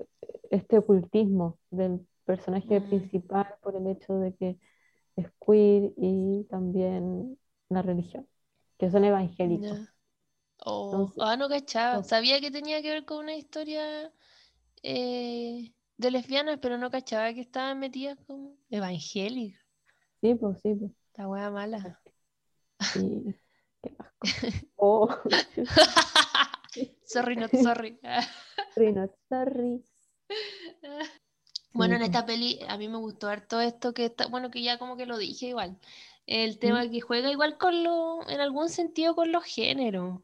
este ocultismo del personaje Mm. principal por el hecho de que es queer y también la religión, que son evangélicos. Oh, Entonces, ah, no cachaba. no. Sabía que tenía que ver con una historia eh, de lesbianas, pero no cachaba que estaban metidas como evangélicas. Sí, pues sí, pues. La wea mala. Y qué asco. Oh, Sorry, not sorry. sorry, not sorry. Bueno, en Sí, esta peli a mí me gustó harto esto que está, bueno, que ya como que lo dije igual. El tema que juega igual con lo, en algún sentido con los géneros.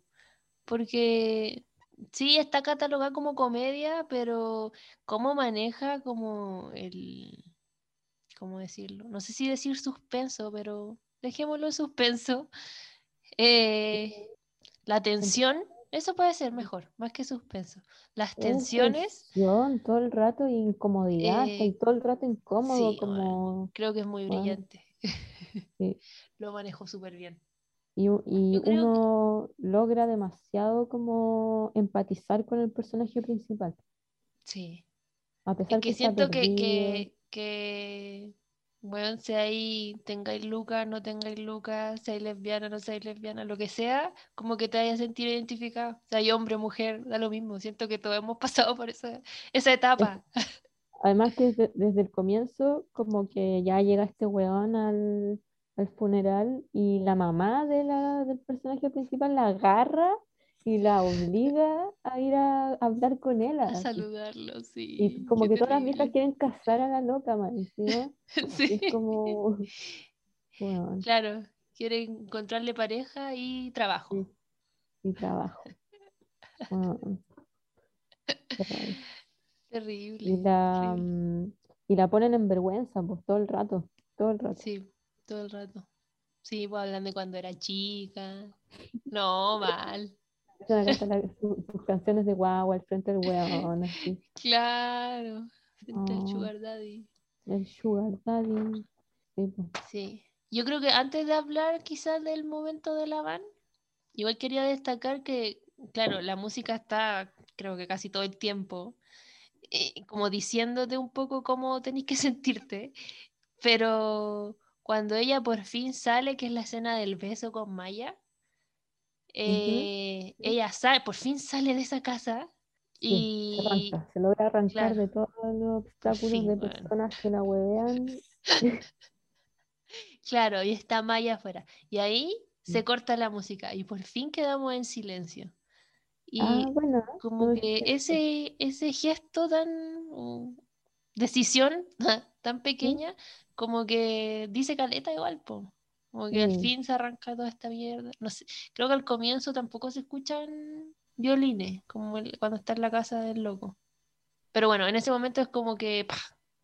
Porque sí, está catalogada como comedia, pero cómo maneja como el, ¿cómo decirlo? No sé si decir suspenso, pero dejémoslo en suspenso. Eh, la tensión, eso puede ser mejor, más que suspenso. Las Es tensiones, tensión todo el rato incomodidad, Eh, todo el rato incómodo, sí, como creo que es muy Bueno, brillante. sí. Lo manejó súper bien. Y, que- uno logra demasiado como empatizar con el personaje principal, Sí. a Es pesar que que siento que, perdido. que, que, bueno, sea ahí tengáis lucas, no tengáis lucas, seáis lesbiana, no seáis lesbiana, lo que sea, como que te vayas a sentir identificado. Hay hombre, mujer, da lo mismo. Siento que todos hemos pasado por esa, esa etapa. Además que desde, desde el comienzo como que ya llega este weón al, al funeral y la mamá de la, del personaje principal la agarra y la obliga a ir a, hablar con él. A saludarlo, sí. Y como qué que todas las viejas terrible. quieren casar a la loca, man. Y Sí. es como, Claro, quieren encontrarle pareja y trabajo. Sí. y trabajo. Rabia. Y Terrible. la, horrible. mm, y la ponen en vergüenza, pues todo el rato, todo el rato. Sí, todo el rato. Sí, pues hablan de cuando era chica. No, mal. Empiezan a cantar la- su- sus canciones de guagua al frente del weón, así. Claro. Frente al Oh. Sugar Daddy. El sugar daddy. Sí. Sí. Yo creo que antes de hablar quizás del momento de la van, igual quería destacar que, claro, la música está, creo que casi todo el tiempo. eh, como diciéndote un poco cómo tenés que sentirte, pero cuando ella por fin sale, que es la escena del beso con Maya, eh, ella sale, por fin sale de esa casa Sí, se y arranca, se logra arrancar claro, de todos los obstáculos fin, de personas que la huevean. claro, y está Maya afuera. Y ahí se corta la música y por fin quedamos en silencio. Y Ah, bueno, como que ese, ese gesto tan uh, decisión tan pequeña, como que dice caleta igual, po. Como que al fin se arranca toda esta mierda. No sé, creo que al comienzo tampoco se escuchan violines, como el- cuando está en la casa del loco. Pero bueno, en ese momento es como que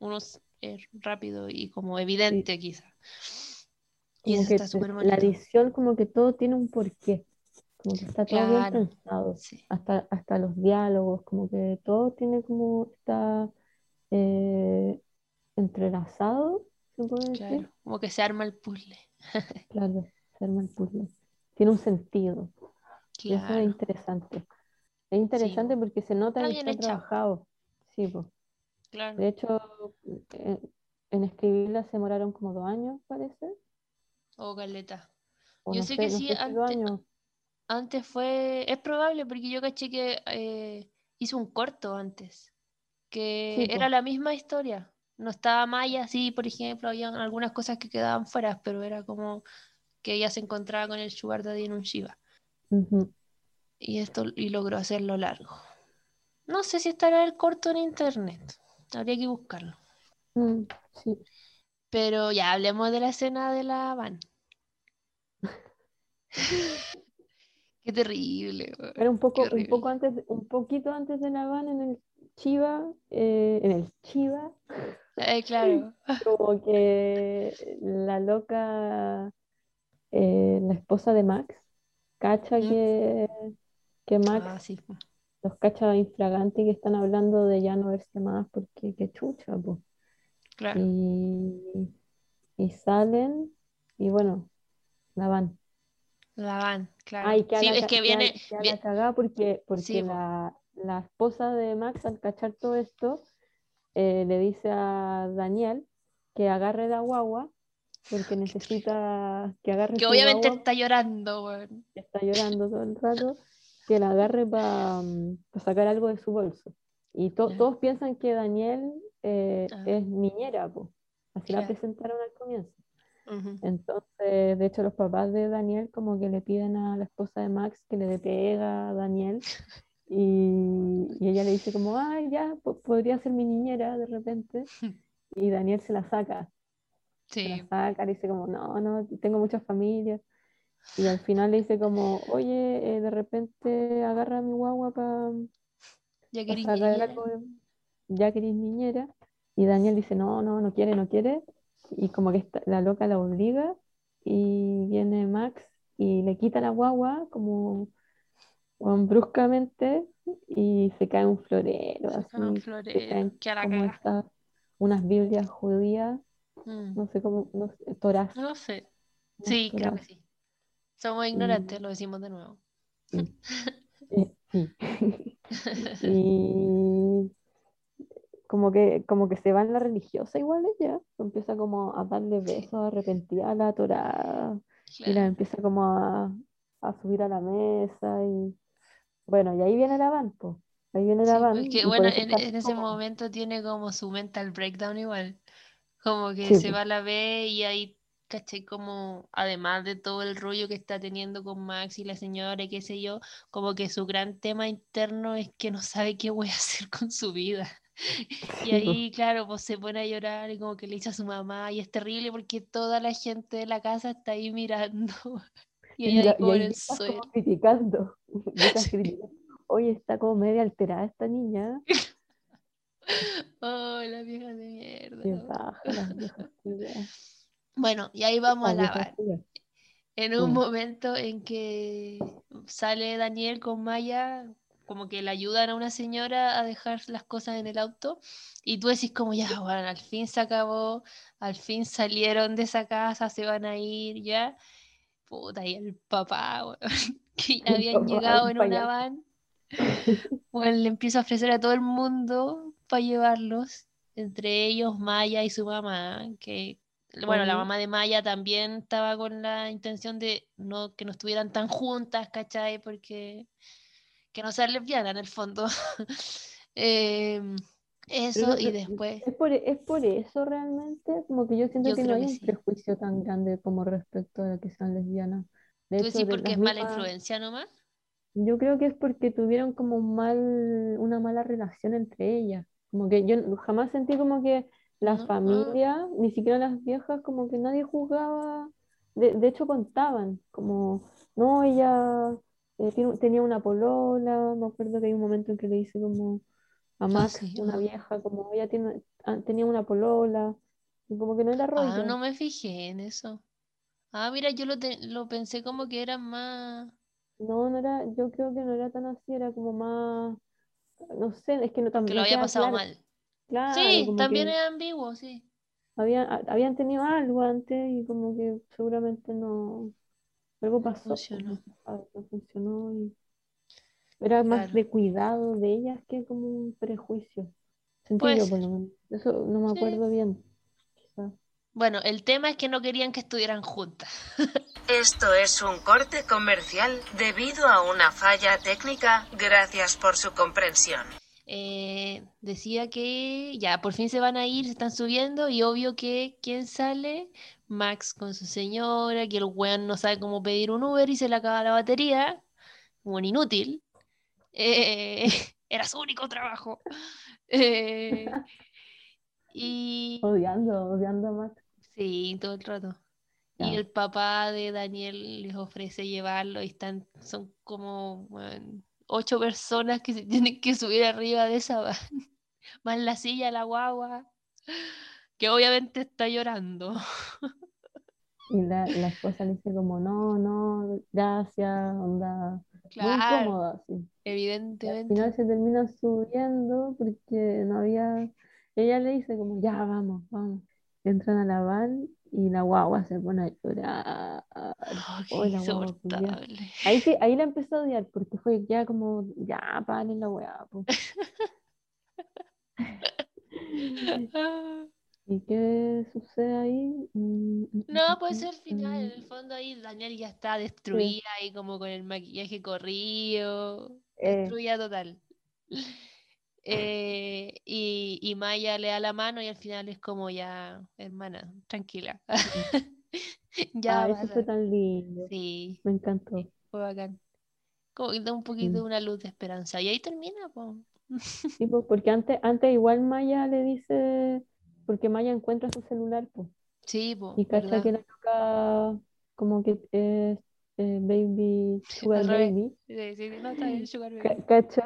uno es rápido y como evidente quizá. Y eso está súper la edición, como que todo tiene un porqué. Como que está todo bien pensado. sí, Hasta, hasta los diálogos, como que todo tiene como está eh, entrelazado, se puede decir. claro. Como que se arma el puzzle. Claro, se arma el puzzle. Tiene un sentido. Y eso es interesante. Es interesante po. porque se nota Está que está hecha. trabajado. Sí, pues. claro. De hecho, eh, en escribirla se demoraron como dos años, parece. O caleta. O Yo no sé que no sí, sé si dos ante- años. Antes fue, es probable porque yo caché que eh, hizo un corto antes, que Sí, era la misma historia. No estaba Maya, sí, por ejemplo, había algunas cosas que quedaban fuera, pero era como que ella se encontraba con el Sugar Daddy en un Shiva. Y esto y logró hacerlo largo. No sé si estará el corto en internet, habría que buscarlo. Mm, sí. Pero ya hablemos de la escena de la van. Qué terrible, weón, Era un poco, un poco antes, un poquito antes de La Habana en el Chiva, eh, en el Chiva, Eh, claro. como que la loca, eh, la esposa de Max, cacha que, que Max Ah, sí. los cacha infragante y que están hablando de ya no verse más porque qué chucha, pues. Claro. Y, y salen y bueno, la van. La van, claro. Ay, que Sí, la, es que viene, la porque, porque Sí, la, la esposa de Max al cachar todo esto eh, le dice a Daniel que agarre la guagua porque necesita que agarre que obviamente guagua, está llorando, que está llorando todo el rato, que la agarre para sacar algo de su bolso. Y to- todos piensan que Daniel eh, Ah. es niñera, po. Así la Claro. presentaron al comienzo. Entonces, de hecho, los papás de Daniel como que le piden a la esposa de Max que le dé pega a Daniel y, ella le dice como, ay, ya, po- podría ser mi niñera de repente. Y Daniel se la saca, se Sí, la saca, le dice como, no, no, tengo muchas familias. Y al final le dice como, oye, eh, de repente agarra a mi guagua para ya algo, de- ya niñera. Y Daniel dice, no, no, no quiere, no quiere. Y como que esta- la loca la obliga y viene Max y le quita la guagua como weón, bruscamente y se cae un florero, Se así, cae un se florero, caen que a la como caga. estas, unas Biblias judías, Mm, no sé cómo, no sé, Torás, No sé. Sí, creo que sí. Somos ignorantes, lo decimos de nuevo. eh, sí. Y como que, como que se va en la religiosa igual ella, empieza como a darle besos arrepentida a la Torá y la empieza como a, a subir a la mesa y bueno, y ahí viene la van, po. Ahí viene la Sí, van pues que y por bueno, en, ese como- momento tiene como su mental breakdown igual. Como que Sí, se va a la B y ahí, caché, como, además de todo el rollo que está teniendo con Max y la señora y qué sé yo, como que su gran tema interno es que no sabe qué voy a hacer con su vida. Y ahí, claro, pues se pone a llorar y como que le dice a su mamá y es terrible porque toda la gente de la casa está ahí mirando y Y, ella la- ahí y estás como criticando, estás Sí. criticando. Oye, está como media alterada esta niña. Oh, la vieja de mierda. Qué baja. Bueno, y ahí vamos a Esas viejas lavar. En un momento en que sale Daniel con Maya, como que le ayudan a una señora a dejar las cosas en el auto, y tú decís como ya, bueno, al fin se acabó, al fin salieron de esa casa, se van a ir ya. Puta, y el papá, weón, que ya habían papá, llegado en una van, bueno, le empieza a ofrecer a todo el mundo para llevarlos, entre ellos Maya y su mamá, que bueno, la mamá de Maya también estaba con la intención de no, que no estuvieran tan juntas, ¿cachai? Porque que no sean lesbianas en el fondo. Em, eso, y después, Es por, es por eso realmente, como que yo siento Yo que no hay que un sí. prejuicio tan grande como respecto a que sean lesbianas. De ¿tú hecho, decís de porque las es mala mismas- influencia nomás? Yo creo que es porque tuvieron como un mal, una mala relación entre ellas. Como que yo jamás sentí como que la No, familia, ni siquiera las viejas, como que nadie juzgaba. De, de hecho, contaban, como, no, ella eh, tiene- tenía una polola. Me acuerdo que hay un momento en que le dice como a Max, sí, una vieja, como ella tiene, ah, tenía una polola. Y como que no era Ah, rollo. no me fijé en eso. Ah, mira, yo lo, te- lo pensé como que eran más... No, no era, yo creo que no era tan así, era como más, no sé, es que no, tam- que lo había pasado claro. mal. Claro, Sí, también es ambiguo, sí. habían, ha- habían tenido algo antes y como que seguramente no, algo pasó, funcionó. no, no funcionó y era más Claro. de cuidado de ellas que como un prejuicio. Yo por lo menos. Eso no me Sí. acuerdo bien. Bueno, el tema es que no querían que estuvieran juntas. Esto es un corte comercial debido a una falla técnica. Gracias por su comprensión. Eh, decía que ya, por fin se van a ir, se están subiendo y obvio que ¿quién sale? Max con su señora, que el weón no sabe cómo pedir un Uber y se le acaba la batería, un inútil. Eh, era su único trabajo. Eh, y Odiando, odiando a Max. sí, todo el rato. Y el papá de Daniel les ofrece llevarlo y están, son como ocho personas que se tienen que subir arriba de esa van, más la silla, la guagua, que obviamente está llorando. Y la, la esposa le dice como, no, no, gracias, onda, muy Claro, incómoda, así. Y al evidentemente. final se termina subiendo porque no había. Ella le dice como, ya, vamos, vamos. Entran a la van y la guagua se pone a llorar. Oh, qué Oh, la guagua. Ahí sí, ahí la empezó a odiar porque fue ya como, ya, paren la weá. po". Ah. ¿Y qué sucede ahí? Mm, mm, No, mm, puede ser el final. En el fondo ahí Daniel ya está destruida y como con el maquillaje corrido. Eh. Destruida total. Eh, y, y Maya le da la mano y al final es como ya, hermana, tranquila. Ya Ah, eso fue tan lindo. Sí, Me encantó. fue bacán. Como que da un poquito una luz de esperanza. Y ahí termina, po. Sí, pues, porque antes, antes igual Maya le dice, porque Maya encuentra su celular, pues. Sí, po, Y cacha ¿verdad? que la loca como que es eh, baby, sugar baby. Sí, sí, no, está bien, Sugar Baby. Cacha,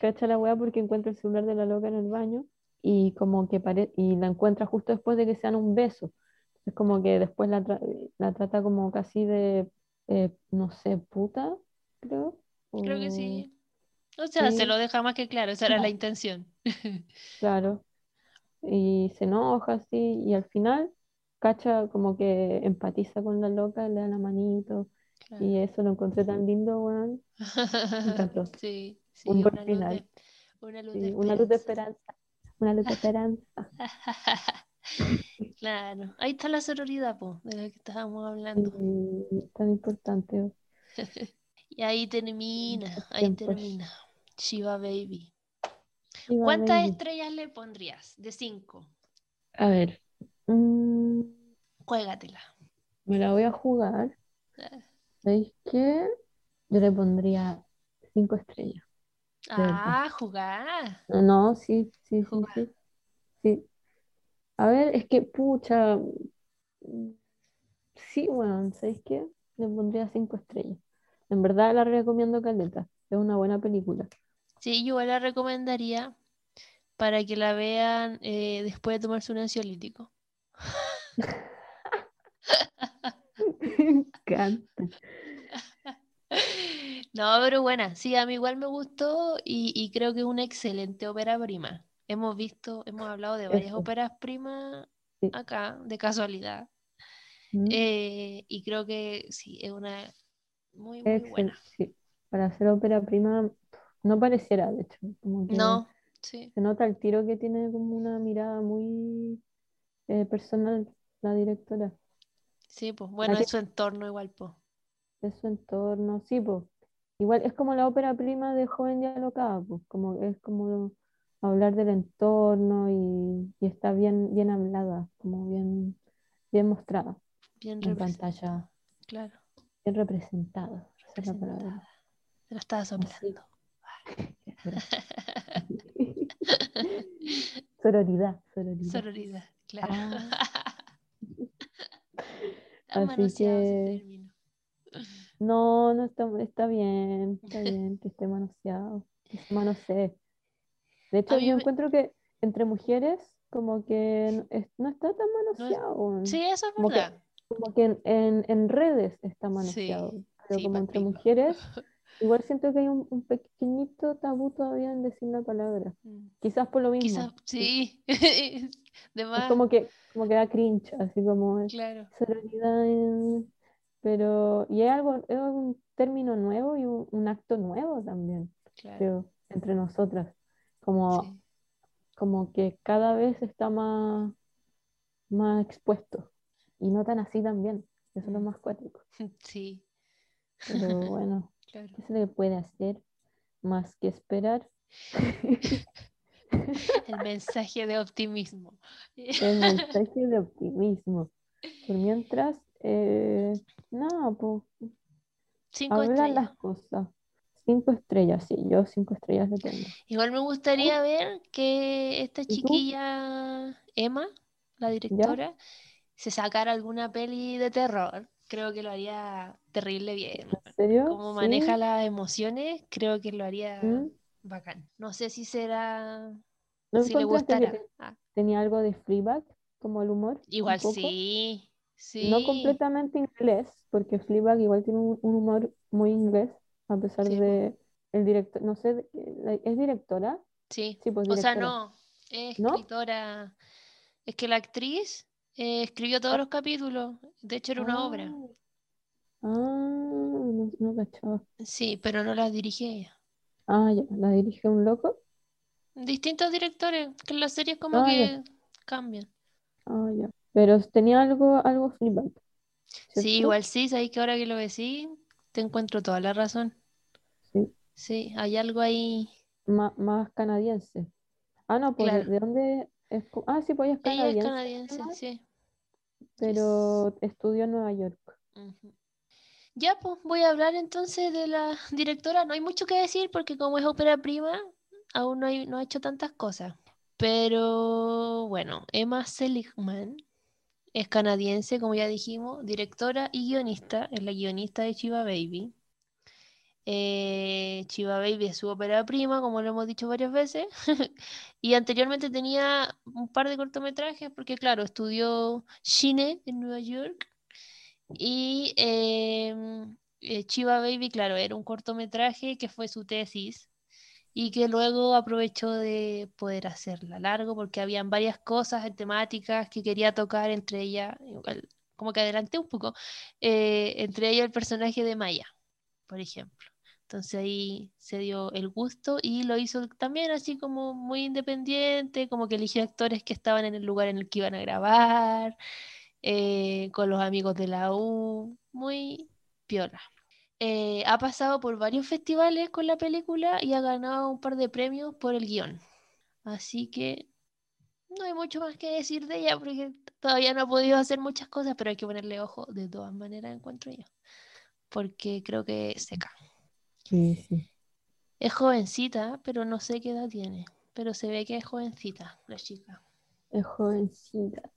cacha la weá porque encuentra el celular de la loca en el baño y como que pare y la encuentra justo después de que se dan un beso. Es como que después la, tra- la trata como casi de, eh, no sé, puta, creo. Creo que sí. O sea, se lo deja más que claro, esa era la intención. Claro. Y se enoja así y al final cacha como que empatiza con la loca, le da la manito Claro. y eso lo encontré tan lindo, weón. encantó. Sí, sí, Un buen una luz de, final. una luz Sí, de una luz de esperanza. Una luz de esperanza. Claro, ahí está la sororidad, po, de la que estábamos hablando. Tan importante. Y ahí termina, ahí termina. Shiva Baby. ¿Cuántas estrellas le pondrías? De cinco. A ver. mm, Juégatela. me la voy a jugar. ¿Sabéis qué? Yo le pondría cinco estrellas. Ah, jugar. No, sí, sí, sí, Jugar. sí. Sí. A ver, es que, pucha. Sí, bueno, ¿sabéis qué? Le pondría cinco estrellas. En verdad la recomiendo caleta. Es una buena película. Sí, yo la recomendaría para que la vean eh, después de tomarse un ansiolítico. Me encanta. No, pero buena, sí, a mí igual me gustó y, y creo que es una excelente ópera prima. Hemos visto, hemos hablado de varias Eso. óperas primas acá, de casualidad. Mm, Eh, y creo que sí, es una muy, muy excel- buena. sí. Para hacer ópera prima, no pareciera, de hecho. Como que No, Sí, Se nota el tiro que tiene como una mirada muy eh, personal la directora. sí, pues bueno, es su entorno igual, pues. de su entorno, sí, pues. Igual es como la ópera prima de Joven y Alocada, pues, como es como hablar del entorno y, y está bien, bien hablada, como bien, bien mostrada Bien en pantalla, claro, bien representada. es la representada. Te lo estaba soplando. Sororidad, sororidad. Sororidad, claro. Ah. Así que-. No, no está, está bien, está bien que esté manoseado, que se manosee. De hecho, yo me- encuentro que entre mujeres como que no, es- no está tan manoseado. Sí, eso es Como que- verdad. Como que en, en- en redes está Sí, manoseado. Pero sí, como entre pico. mujeres, igual siento que hay un, un pequeñito tabú todavía en decir la palabra. Mm. Quizás por lo mismo. Quizás, sí. De Es como que, como que da cringe, así como claro. en- Pero, y es algo, es un término nuevo y un, un acto nuevo también, Claro. creo, entre nosotras. Como, sí. como que cada vez está más, más expuesto. Y no tan así también. Eso es lo Mm. más cuático. Sí, Pero bueno, claro. ¿qué se le puede hacer más que esperar? El mensaje de optimismo. El mensaje de optimismo. Por mientras, eh, nada, pues Cinco estrellas. las cosas. Cinco estrellas, sí, yo cinco estrellas le tengo. Igual me gustaría ver que esta chiquilla, Emma, la directora, se sacara alguna peli de terror. Creo que lo haría terrible bien. ¿En serio? Como Sí. maneja las emociones, creo que lo haría ¿Mm? bacán. No sé si será, ¿No si le gustará. te- Ah, tenía algo de Fleabag, como el humor? igual sí, sí. No completamente inglés, porque Fleabag igual tiene un, un humor muy inglés, a pesar Sí, de el director, no sé, ¿es directora? Sí. Sí, pues O sea, directora. no, es ¿No? escritora. Es que la actriz eh, escribió todos los capítulos. De hecho, era una obra. Ah, no, no cachaba. Sí, pero no la dirige ella. Ah, ya, la dirige un loco. Distintos directores, que las series como Ah, que ya. cambian. Ah, ya. Pero tenía algo, algo Fleabag, Sí, igual sí, sabéis que ahora que lo decís, te encuentro toda la razón. Sí. Sí, hay algo ahí. Má- más canadiense. Ah, no, pues ¿de, Claro. de dónde es? Ah, sí, pues ella es Ella es canadiense, canadiense, sí. Pero estudió en Nueva York. Ya, pues voy a hablar entonces de la directora. No hay mucho que decir porque como es ópera prima, aún no, hay- no ha hecho tantas cosas. Pero bueno, Emma Seligman es canadiense, como ya dijimos, directora y guionista. Es la guionista de Chiva Baby. Eh, Chiva Baby es su ópera prima, como lo hemos dicho varias veces. y anteriormente tenía un par de cortometrajes porque, claro, estudió cine en Nueva York. Y em, eh, Chiva Baby, claro, era un cortometraje que fue su tesis y que luego aprovechó de poder hacerla largo porque habían varias cosas, temáticas que quería tocar, entre ellas, como que adelanté un poco, eh, entre ellas el personaje de Maya, por ejemplo. Entonces ahí se dio el gusto y lo hizo también así como muy independiente, como que eligió actores que estaban en el lugar en el que iban a grabar eh, con los amigos de la U, muy piola. Eh, ha pasado por varios festivales con la película y ha ganado un par de premios por el guion. Así que no hay mucho más que decir de ella porque todavía no ha podido hacer muchas cosas, pero hay que ponerle ojo de todas maneras, encuentro yo. Porque creo que seca. Sí, sí. Es jovencita, pero no sé qué edad tiene. Pero se ve que es jovencita la chica. Es jovencita.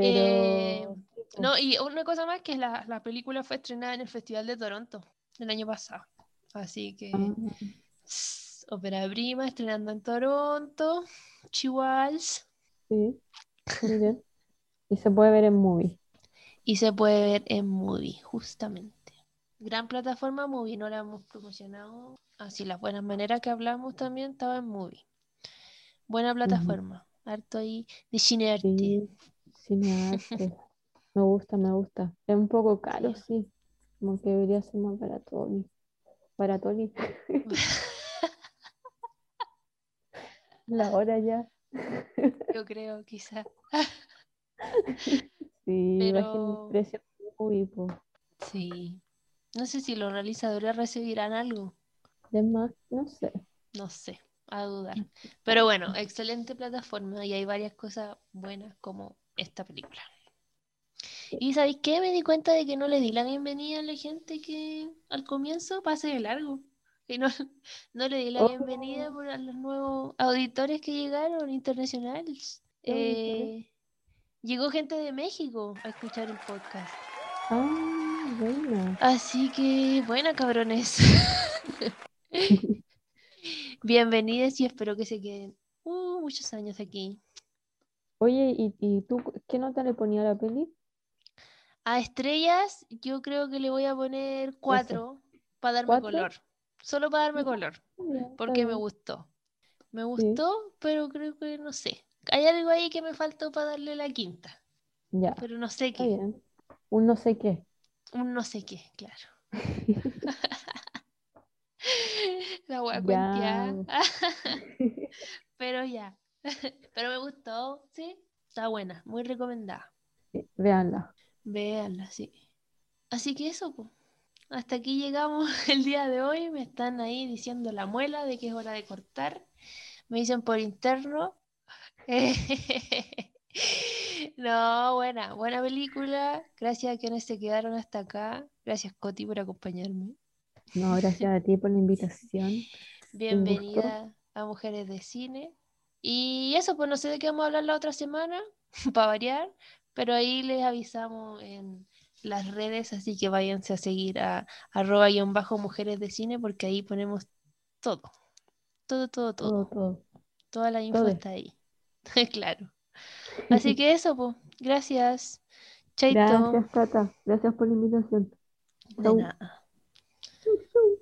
Eh, Pero No, y una cosa más que la, la película fue estrenada en el Festival de Toronto el año pasado. Así que ah, s- Ópera Prima estrenando en Toronto, Chihuahuas, sí, muy bien. Y se puede ver en movie. y se puede ver en Movie, justamente. Gran plataforma Movie, no la hemos promocionado. Así, las buenas maneras que hablamos también estaba en Movie. Buena plataforma, harto ahí de cinearte. Sí, cinearte. Me gusta, me gusta. Es un poco caro, sí. Como que debería ser más baratoli. Baratoli. La hora ya. Yo creo, quizá. Sí, Pero- precio muy po. Sí. No sé si los realizadores recibirán algo. De más, no sé. No sé, a dudar. Pero bueno, excelente plataforma y hay varias cosas buenas como esta película. Y ¿sabéis qué? Me di cuenta de que no le di la bienvenida a la gente que al comienzo pase de largo. Y no, no le di la Oh. bienvenida por a los nuevos auditores que llegaron internacionales. Eh, llegó gente de México a escuchar el podcast. Ah, buena. Así que, buena, cabrones. Bienvenidos y espero que se queden uh, muchos años aquí. Oye, ¿y, y tú qué nota le ponía a la peli? A estrellas, yo creo que le voy a poner cuatro para darme ¿Cuatro? color. Solo para darme color, bien, está porque me gustó. Me gustó, pero creo que no sé. Hay algo ahí que me faltó para darle la quinta, Ya, pero no sé qué. Un no sé qué. Un no sé qué, claro. La wea Ya. cuenteada. Pero ya. Pero me gustó, sí. Está buena, muy recomendada. Sí, Véanla. Véanla, sí. Así que eso, pues. Hasta aquí llegamos el día de hoy. Me están ahí diciendo la muela de que es hora de cortar. Me dicen por interno. No, buena, buena película. Gracias a quienes se quedaron hasta acá. Gracias, Coti, por acompañarme. No, gracias a ti por la invitación. Bienvenida a Mujeres de Cine. Y eso, pues no sé de qué vamos a hablar la otra semana, para variar, pero ahí les avisamos en las redes, así que váyanse a seguir a arroba guion bajo Mujeres de Cine, porque ahí ponemos todo. Todo, todo, Todo, todo. todo. Toda la info Todo. está ahí. Claro. Así que eso, pues. Gracias. Chaito. Gracias, Cata. Gracias por la invitación. De nada. Chau, chau.